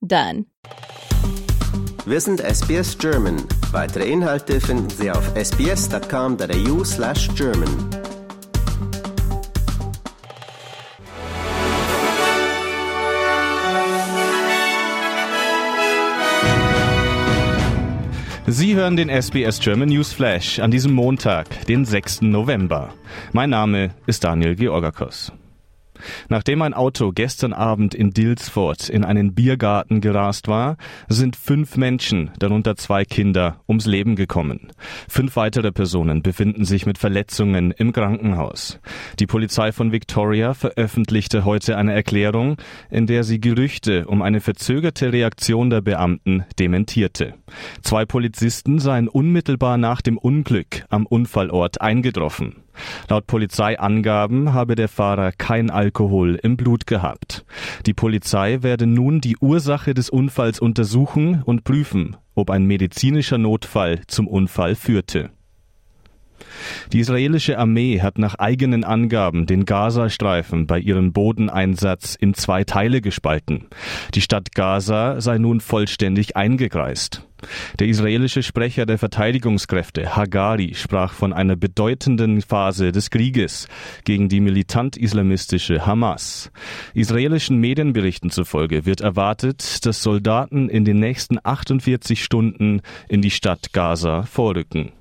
done. Wir sind SBS German. Weitere Inhalte finden Sie auf sbs.com.au slash German. Sie hören den SBS German News Flash an diesem Montag, den 6. November. Mein Name ist Daniel Georgakos. Nachdem ein Auto gestern Abend in Dilsford in einen Biergarten gerast war, sind fünf Menschen, darunter zwei Kinder, ums Leben gekommen. Fünf weitere Personen befinden sich mit Verletzungen im Krankenhaus. Die Polizei von Victoria veröffentlichte heute eine Erklärung, in der sie Gerüchte um eine verzögerte Reaktion der Beamten dementierte. Zwei Polizisten seien unmittelbar nach dem Unglück am Unfallort eingetroffen. Laut Polizeiangaben habe der Fahrer kein Alkohol im Blut gehabt. Die Polizei werde nun die Ursache des Unfalls untersuchen und prüfen, ob ein medizinischer Notfall zum Unfall führte. Die israelische Armee hat nach eigenen Angaben den Gazastreifen bei ihrem Bodeneinsatz in zwei Teile gespalten. Die Stadt Gaza sei nun vollständig eingekreist. Der israelische Sprecher der Verteidigungskräfte Hagari sprach von einer bedeutenden Phase des Krieges gegen die militant-islamistische Hamas. Israelischen Medienberichten zufolge wird erwartet, dass Soldaten in den nächsten 48 Stunden in die Stadt Gaza vorrücken.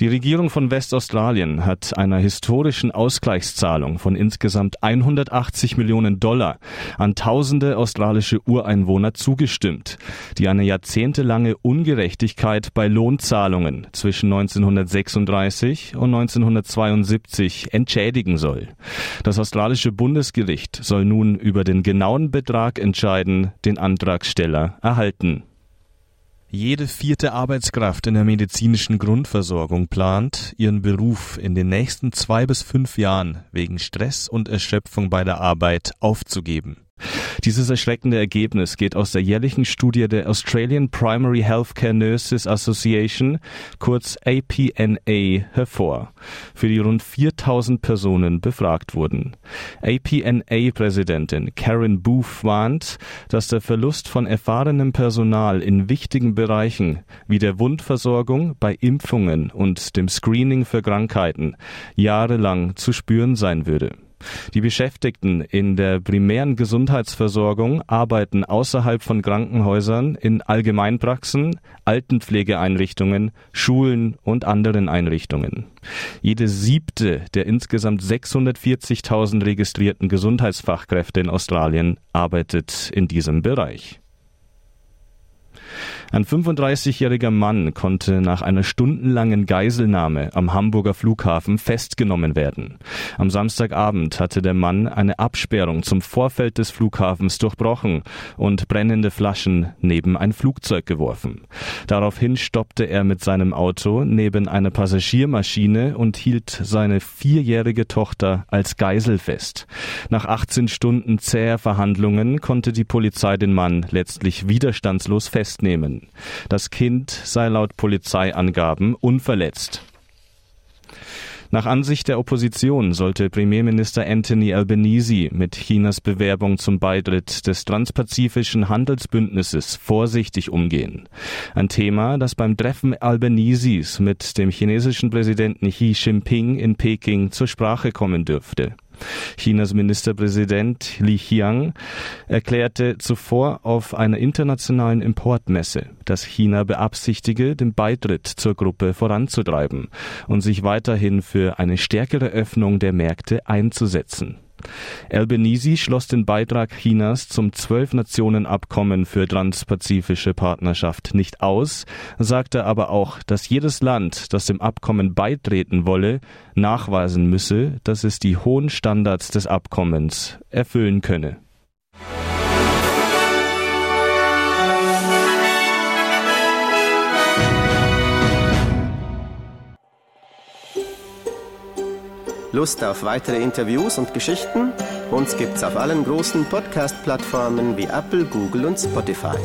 Die Regierung von Westaustralien hat einer historischen Ausgleichszahlung von insgesamt 180 Millionen Dollar an tausende australische Ureinwohner zugestimmt, die eine jahrzehntelange Ungerechtigkeit bei Lohnzahlungen zwischen 1936 und 1972 entschädigen soll. Das australische Bundesgericht soll nun über den genauen Betrag entscheiden, den Antragsteller erhalten. Jede vierte Arbeitskraft in der medizinischen Grundversorgung plant, ihren Beruf in den nächsten zwei bis fünf Jahren wegen Stress und Erschöpfung bei der Arbeit aufzugeben. Dieses erschreckende Ergebnis geht aus der jährlichen Studie der Australian Primary Healthcare Nurses Association, kurz APNA, hervor, für die rund 4000 Personen befragt wurden. APNA-Präsidentin Karen Booth warnt, dass der Verlust von erfahrenem Personal in wichtigen Bereichen wie der Wundversorgung, bei Impfungen und dem Screening für Krankheiten jahrelang zu spüren sein würde. Die Beschäftigten in der primären Gesundheitsversorgung arbeiten außerhalb von Krankenhäusern in Allgemeinpraxen, Altenpflegeeinrichtungen, Schulen und anderen Einrichtungen. Jede siebte der insgesamt 640.000 registrierten Gesundheitsfachkräfte in Australien arbeitet in diesem Bereich. Ein 35-jähriger Mann konnte nach einer stundenlangen Geiselnahme am Hamburger Flughafen festgenommen werden. Am Samstagabend hatte der Mann eine Absperrung zum Vorfeld des Flughafens durchbrochen und brennende Flaschen neben ein Flugzeug geworfen. Daraufhin stoppte er mit seinem Auto neben einer Passagiermaschine und hielt seine vierjährige Tochter als Geisel fest. Nach 18 Stunden zäher Verhandlungen konnte die Polizei den Mann letztlich widerstandslos festnehmen. Das Kind sei laut Polizeiangaben unverletzt. Nach Ansicht der Opposition sollte Premierminister Anthony Albanese mit Chinas Bewerbung zum Beitritt des Transpazifischen Handelsbündnisses vorsichtig umgehen. Ein Thema, das beim Treffen Albaneses mit dem chinesischen Präsidenten Xi Jinping in Peking zur Sprache kommen dürfte. Chinas Ministerpräsident Li Qiang erklärte zuvor auf einer internationalen Importmesse, dass China beabsichtige, den Beitritt zur Gruppe voranzutreiben und sich weiterhin für eine stärkere Öffnung der Märkte einzusetzen. Albanese schloss den Beitrag Chinas zum Zwölf-Nationen-Abkommen für transpazifische Partnerschaft nicht aus, sagte aber auch, dass jedes Land, das dem Abkommen beitreten wolle, nachweisen müsse, dass es die hohen Standards des Abkommens erfüllen könne. Lust auf weitere Interviews und Geschichten? Uns gibt's auf allen großen Podcast-Plattformen wie Apple, Google und Spotify.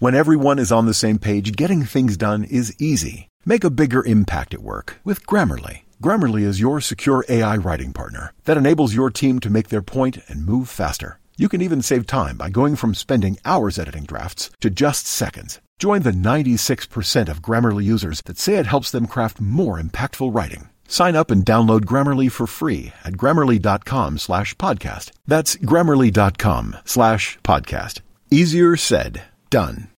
When everyone is on the same page, getting things done is easy. Make a bigger impact at work with Grammarly. Grammarly is your secure AI writing partner that enables your team to make their point and move faster. You can even save time by going from spending hours editing drafts to just seconds. Join the 96% of Grammarly users that say it helps them craft more impactful writing. Sign up and download Grammarly for free at grammarly.com slash podcast. That's grammarly.com slash podcast. Easier said, done.